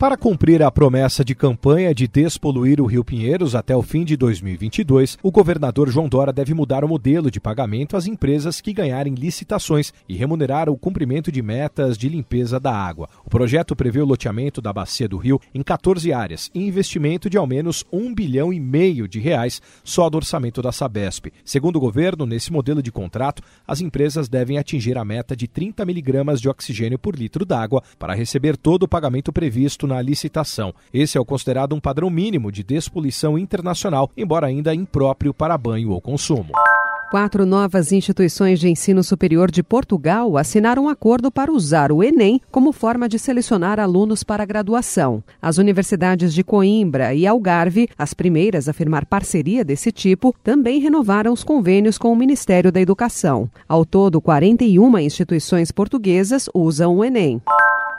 Para cumprir a promessa de campanha de despoluir o Rio Pinheiros até o fim de 2022, o governador João Dora deve mudar o modelo de pagamento às empresas que ganharem licitações e remunerar o cumprimento de metas de limpeza da água. O projeto prevê o loteamento da bacia do Rio em 14 áreas e investimento de ao menos um bilhão e meio de reais só do orçamento da Sabesp. Segundo o governo, nesse modelo de contrato, as empresas devem atingir a meta de 30 miligramas de oxigênio por litro d'água para receber todo o pagamento previsto na licitação. Esse é o considerado um padrão mínimo de despoluição internacional, embora ainda impróprio para banho ou consumo. Quatro novas instituições de ensino superior de Portugal assinaram um acordo para usar o Enem como forma de selecionar alunos para a graduação. As universidades de Coimbra e Algarve, as primeiras a firmar parceria desse tipo, também renovaram os convênios com o Ministério da Educação. Ao todo, 41 instituições portuguesas usam o Enem.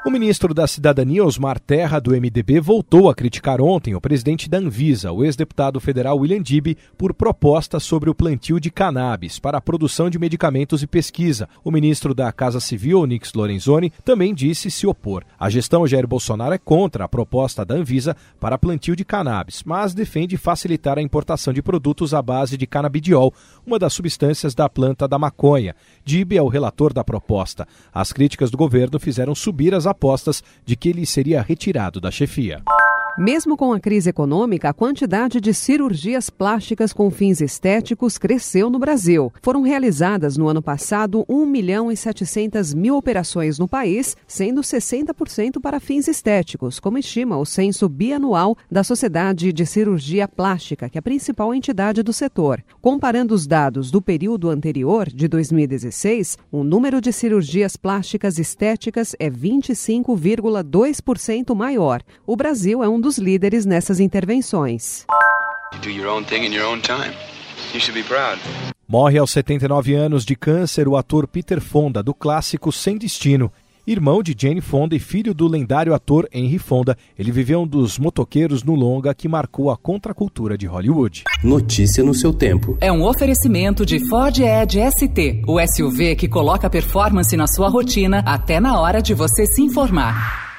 O ministro da Cidadania, Osmar Terra, do MDB, voltou a criticar ontem o presidente da Anvisa, o ex-deputado federal William Dibby, por proposta sobre o plantio de cannabis para a produção de medicamentos e pesquisa. O ministro da Casa Civil, Nix Lorenzoni, também disse se opor. A gestão Jair Bolsonaro é contra a proposta da Anvisa para plantio de cannabis, mas defende facilitar a importação de produtos à base de canabidiol, uma das substâncias da planta da maconha. Dibby é o relator da proposta. As críticas do governo fizeram subir as apostas de que ele seria retirado da chefia. Mesmo com a crise econômica, a quantidade de cirurgias plásticas com fins estéticos cresceu no Brasil. Foram realizadas no ano passado 1 milhão e 700 mil operações no país, sendo 60% para fins estéticos, como estima o censo bianual da Sociedade de Cirurgia Plástica, que é a principal entidade do setor. Comparando os dados do período anterior, de 2016, o número de cirurgias plásticas estéticas é 25,2% maior. O Brasil é um dos líderes nessas intervenções. Morre aos 79 anos de câncer o ator Peter Fonda, do clássico Sem Destino. Irmão de Jane Fonda e filho do lendário ator Henry Fonda, ele viveu um dos motoqueiros no longa que marcou a contracultura de Hollywood. Notícia no seu tempo. É um oferecimento de Ford Edge ST, o SUV que coloca performance na sua rotina até na hora de você se informar.